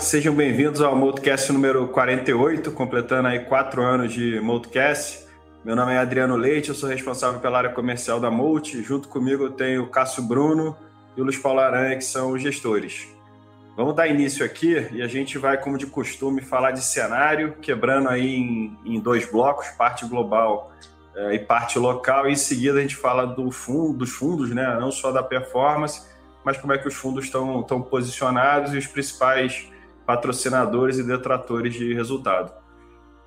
Sejam bem-vindos ao Multicast número 48, completando aí quatro anos de Multicast. Meu nome é Adriano Leite, eu sou responsável pela área comercial da Multi. Junto comigo eu tenho o Cássio Bruno e o Luiz Paulo Aranha, que são os gestores. Vamos dar início aqui e a gente vai, como de costume, falar de cenário, quebrando aí em, em dois blocos, parte global é, e parte local. E em seguida a gente fala do fundo, dos fundos, né? não só da performance, mas como é que os fundos estão posicionados e os principais patrocinadores e detratores de resultado.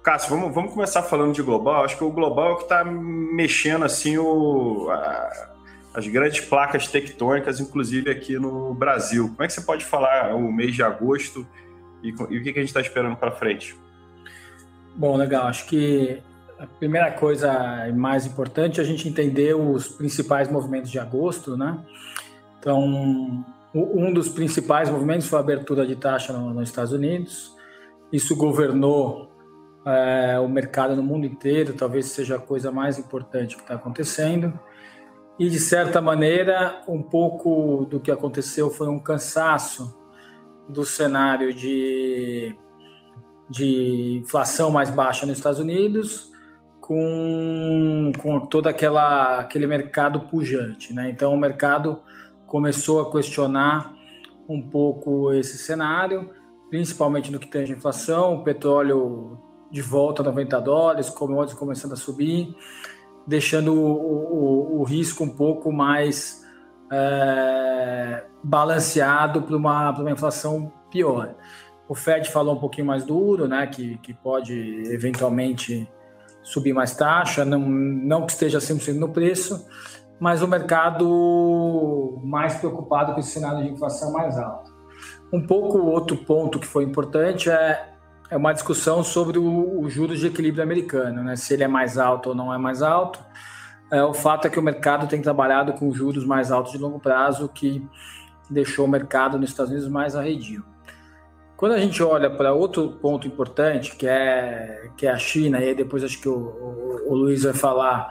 Cássio, vamos, vamos começar falando de global. Acho que o global é o que está mexendo assim o, a, as grandes placas tectônicas, inclusive aqui no Brasil. Como é que você pode falar o mês de agosto e, e o que, que a gente está esperando para frente? Bom, legal. Acho que a primeira coisa mais importante é a gente entender os principais movimentos de agosto, né? Então, um dos principais movimentos foi a abertura de taxa nos Estados Unidos. Isso governou é, o mercado no mundo inteiro, talvez seja a coisa mais importante que está acontecendo. E, de certa maneira, um pouco do que aconteceu foi um cansaço do cenário de, de inflação mais baixa nos Estados Unidos, com, com todo aquela, aquele mercado pujante. Né? Então, o mercado começou a questionar um pouco esse cenário, principalmente no que tem a inflação, o petróleo de volta a 90 dólares, commodities começando a subir, deixando o, o, o risco um pouco mais é, balanceado para uma, uma inflação pior. O Fed falou um pouquinho mais duro, né, que, que pode eventualmente subir mais taxa, não, não que esteja 100% no preço, mas o mercado mais preocupado com esse cenário de inflação mais alto. Um pouco outro ponto que foi importante é, é uma discussão sobre o, o juros de equilíbrio americano, né? se ele é mais alto ou não é mais alto. É, o fato é que o mercado tem trabalhado com juros mais altos de longo prazo, que deixou o mercado nos Estados Unidos mais arredio. Quando a gente olha para outro ponto importante, que é, que é a China, e depois acho que o, o, o Luiz vai falar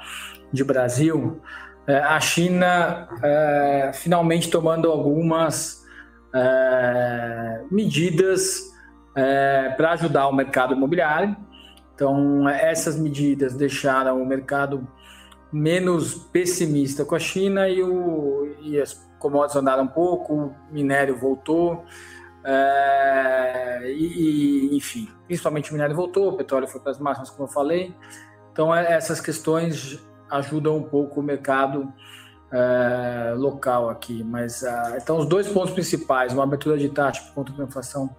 de Brasil, é, a China é, finalmente tomando algumas é, medidas é, para ajudar o mercado imobiliário. Então, essas medidas deixaram o mercado menos pessimista com a China e, o, e as commodities andaram um pouco, o minério voltou, é, e, enfim, principalmente o minério voltou, o petróleo foi para as máximas, como eu falei. Então, essas questões ajuda um pouco o mercado é, local aqui. Mas ah, então os dois pontos principais, uma abertura de taxa por conta da inflação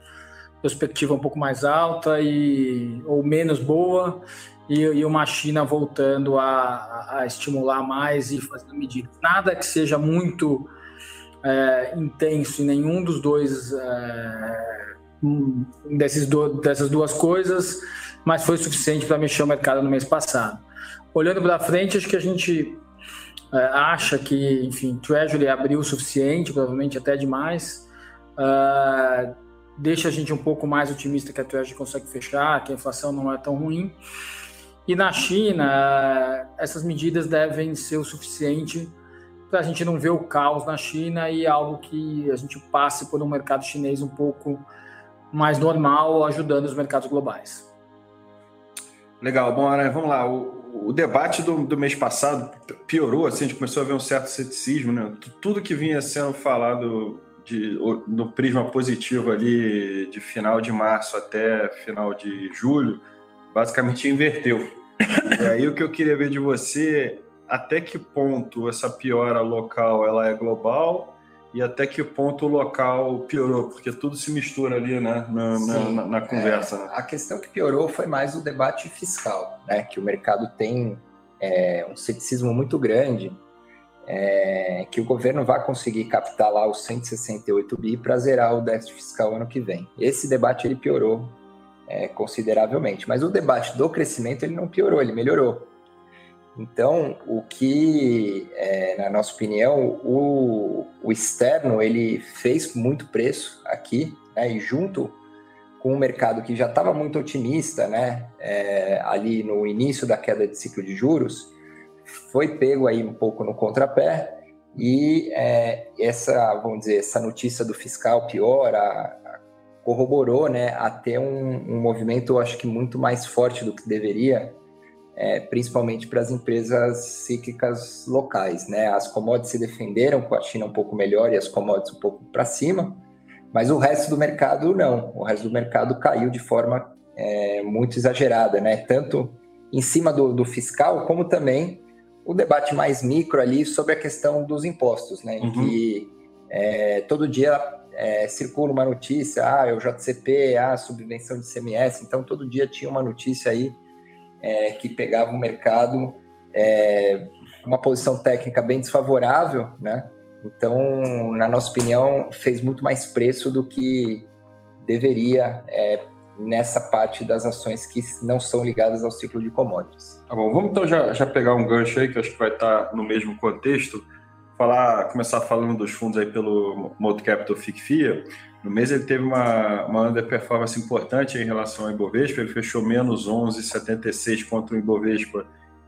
perspectiva um pouco mais alta e ou menos boa e, e uma China voltando a, a, estimular mais e fazendo medidas. Nada que seja muito é, intenso em nenhum dos dois é, desses do, dessas duas coisas, mas foi suficiente para mexer o mercado no mês passado olhando para frente, acho que a gente é, acha que, enfim, Treasury abriu o suficiente, provavelmente até demais. Uh, deixa a gente um pouco mais otimista que a Treasury consegue fechar, que a inflação não é tão ruim. E na China, essas medidas devem ser o suficiente para a gente não ver o caos na China e algo que a gente passe por um mercado chinês um pouco mais normal, ajudando os mercados globais. Legal, bom, Aranha, vamos lá. O, o debate do, do, mês passado piorou, assim, a gente começou a ver um certo ceticismo, né? Tudo que vinha sendo falado de, no prisma positivo ali de final de março até final de julho, basicamente inverteu. E aí o que eu queria ver de você, até que ponto essa piora local ela é global e até que ponto o local piorou, porque tudo se mistura ali né, na, Sim, na, na conversa. É, né? A questão que piorou foi mais o debate fiscal, né, que o mercado tem é, um ceticismo muito grande é, que o governo vai conseguir captar lá os 168 bi para zerar o déficit fiscal ano que vem. Esse debate ele piorou é, consideravelmente, mas o debate do crescimento ele não piorou, ele melhorou. Então, o que, é, na nossa opinião, o, o, externo ele fez muito preço aqui, né, e junto com o mercado que já estava muito otimista, né, é, ali no início da queda de ciclo de juros, foi pego aí um pouco no contrapé e é, essa, vamos dizer, essa notícia do fiscal pior, a, a corroborou né, a ter um, um movimento, acho que muito mais forte do que deveria, é, principalmente para as empresas cíclicas locais. Né? As commodities se defenderam com a China um pouco melhor e as commodities um pouco para cima, mas o resto do mercado não. O resto do mercado caiu de forma é, muito exagerada, né? tanto em cima do, do, fiscal, como também o debate mais micro ali sobre a questão dos impostos, né? em uhum. que é, todo dia é, circula uma notícia, ah, é o JCP, ah, subvenção de CMS, então todo dia tinha uma notícia aí é, que pegava o mercado é, uma posição técnica bem desfavorável, né? Então, na nossa opinião, fez muito mais preço do que deveria é, nessa parte das ações que não são ligadas ao ciclo de commodities. Tá bom, vamos então já, já pegar um gancho aí que acho que vai estar no mesmo contexto falar, começar falando dos fundos aí pelo Moto Capital FICFIA. No mês ele teve uma, uma underperformance importante em relação ao Ibovespa, ele fechou menos 11,76 contra o Ibovespa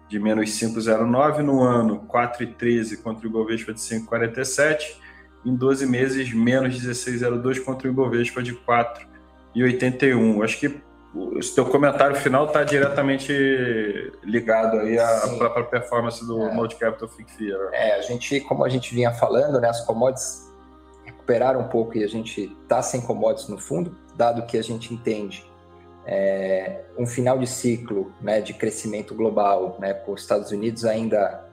de menos 5,09 no ano, 4,13 contra o Ibovespa de 5,47, em 12 meses menos 16,02 contra o Ibovespa de 4,81. Acho que o teu comentário final está diretamente ligado aí à Sim. própria performance do é. Multicapital FICFIA. Né? É, a gente, como a gente vinha falando, né, as commodities recuperaram um pouco e a gente está sem commodities no fundo, dado que a gente entende é, um final de ciclo né, de crescimento global, né, com os Estados Unidos ainda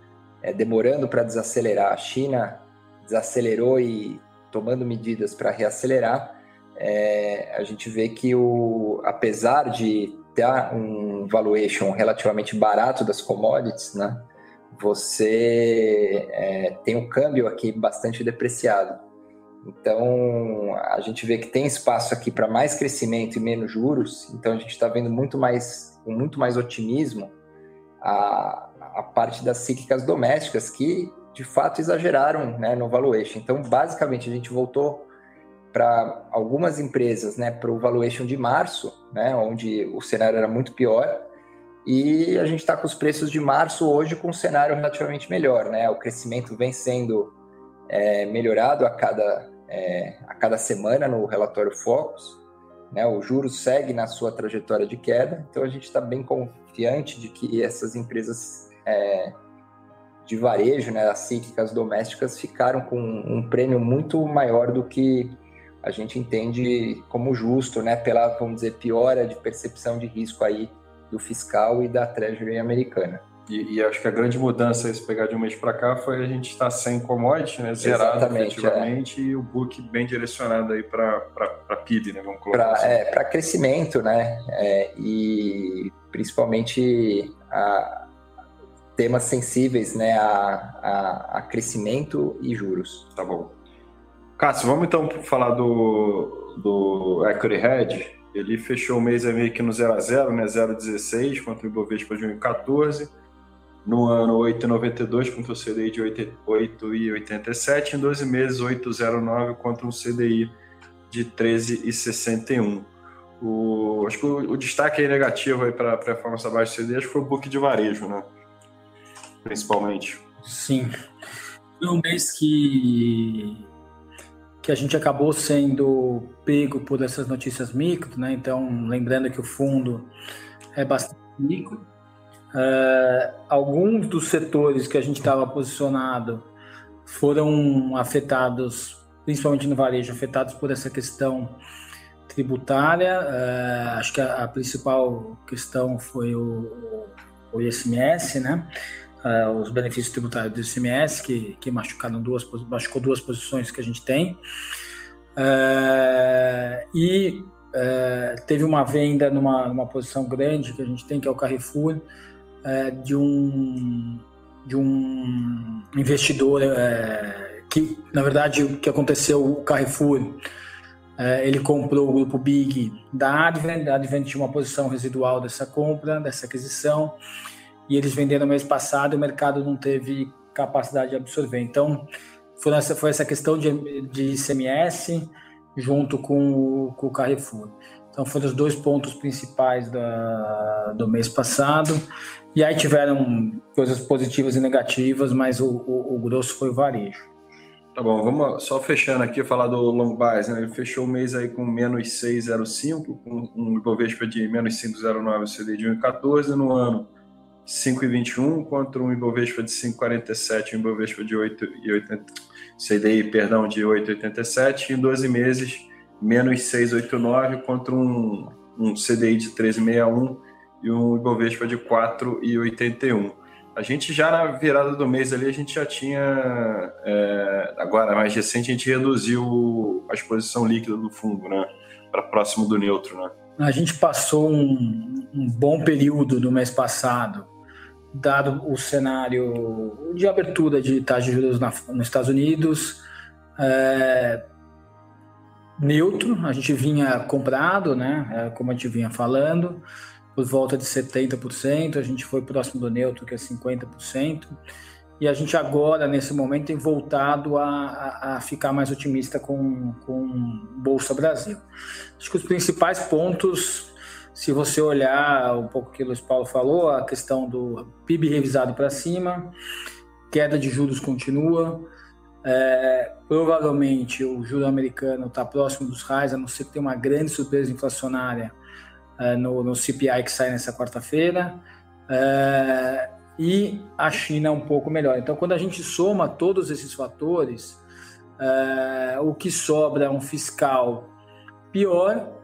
é, demorando para desacelerar, a China desacelerou e tomando medidas para reacelerar, é, a gente vê que o, apesar de ter um valuation relativamente barato das commodities, né, você é, tem um câmbio aqui bastante depreciado. Então, a gente vê que tem espaço aqui para mais crescimento e menos juros. Então, a gente está vendo muito mais, com muito mais otimismo a, a parte das cíclicas domésticas que, de fato, exageraram né, no valuation. Então, basicamente, a gente voltou para algumas empresas, né, para o valuation de março, né, onde o cenário era muito pior, e a gente está com os preços de março hoje com um cenário relativamente melhor, né? O crescimento vem sendo é, melhorado a cada, é, a cada semana no relatório Focus, né? O juros segue na sua trajetória de queda, então a gente está bem confiante de que essas empresas é, de varejo, né, as cíclicas domésticas, ficaram com um prêmio muito maior do que a gente entende como justo, né, pela, vamos dizer, piora de percepção de risco aí do fiscal e da Treasury americana. E, e acho que a grande mudança, se pegar de um mês para cá, foi a gente estar sem commodity, né, zerado Exatamente, efetivamente, é. e o book bem direcionado aí para PIB, né, vamos colocar pra, assim. É, para crescimento, né, é, e principalmente a, temas sensíveis, né, a, a, a crescimento e juros. Tá bom. Cássio, vamos então falar do, do Equity Hedge. Ele fechou o mês meio que no 0 a 0 né? 0,16 contra o Ibovespa de 1,14. No ano, 8,92 contra o CDI de 8,87. Em 12 meses, 8,09 contra um CDI de 13,61. O, acho que o, o destaque aí negativo aí para a performance abaixo do CDI acho que foi o book de varejo, né? Principalmente. Sim. Foi um mês que que a gente acabou sendo pego por essas notícias micro, né? Então, lembrando que o fundo é bastante micro. Uh, alguns dos setores que a gente estava posicionado foram afetados, principalmente no varejo, afetados por essa questão tributária. Uh, acho que a, a, principal questão foi o, o ISMS, né? Uh, os benefícios tributários do ICMS, que, que machucaram duas, machucou duas posições que a gente tem. Uh, e uh, teve uma venda numa, numa posição grande que a gente tem, que é o Carrefour, de, um, de um investidor que, na verdade, o que aconteceu, o Carrefour, ele comprou o grupo Big da Advent, a Advent tinha uma posição residual dessa compra, dessa aquisição, e eles venderam no mês passado e o mercado não teve capacidade de absorver. Então, foi essa, foi essa questão de, de ICMS junto com o, com o Carrefour. Então, foram os dois pontos principais da, do mês passado. E aí tiveram coisas positivas e negativas, mas o, o, o grosso foi o varejo. Tá bom, vamos só fechando aqui, falar do long bias, né? Ele fechou o mês aí com menos 6,05, com um Ibovespa de menos 5,09, CD de 1,14 no ano 5,21 contra um Ibovespa de 5,47, um Ibovespa de 8,80, CDI, perdão, de 8,87 em 12 meses, menos 6,89 contra um, um CDI de 13,61 e um Ibovespa de 4,81. A gente já na virada do mês ali, a gente já tinha, é, agora mais recente, a gente reduziu a exposição líquida do fundo, né? Para próximo do neutro, né? A gente passou um, um bom período no mês passado, dado o cenário de abertura de taxas de juros na, nos Estados Unidos, é, neutro, a gente vinha comprado, né? É, como a gente vinha falando por volta de 70%, a gente foi próximo do neutro, que é 50%, e a gente agora, nesse momento, tem voltado a, a, a ficar mais otimista com, com Bolsa Brasil. Acho que os principais pontos, se você olhar um pouco que o Luiz Paulo falou, a questão do PIB revisado para cima, queda de juros continua, é, provavelmente o juro americano está próximo dos raios, a não ser que tenha uma grande surpresa inflacionária uh, no, no, CPI que sai nessa quarta-feira, uh, e a China um pouco melhor. Então, quando a gente soma todos esses fatores, uh, o que sobra é um fiscal pior,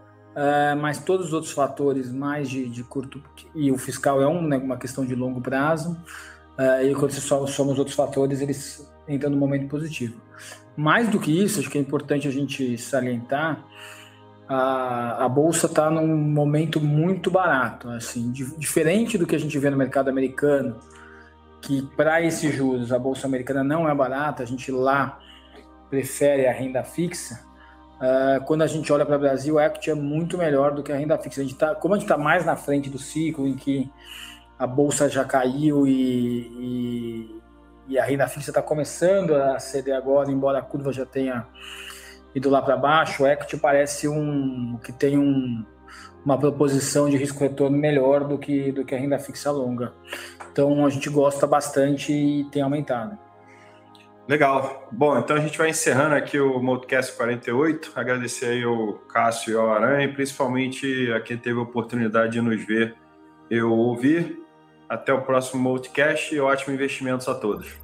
mas todos os outros fatores mais de, de, curto e o fiscal é um, né, uma questão de longo prazo. e quando você soma os outros fatores, eles entram no momento positivo. Mais do que isso, acho que é importante a gente salientar a, a bolsa está num momento muito barato, assim, diferente do que a gente vê no mercado americano, que para esses juros a bolsa americana não é barata, a gente lá prefere a renda fixa. Uh, quando a gente olha para o Brasil, a equity é muito melhor do que a renda fixa. A gente tá, como a gente está mais na frente do ciclo, em que a bolsa já caiu e, e, e a renda fixa está começando a ceder agora, embora a curva já tenha ido lá para baixo, o equity parece um que tem um, uma proposição de risco retorno melhor do que, do que a renda fixa longa. Então a gente gosta bastante e tem aumentado. Legal. Bom, então a gente vai encerrando aqui o Modcast 48. Agradecer aí ao Cássio e ao Aranha, e principalmente a quem teve a oportunidade de nos ver e ouvir. Até o próximo Modcast e ótimos investimentos a todos.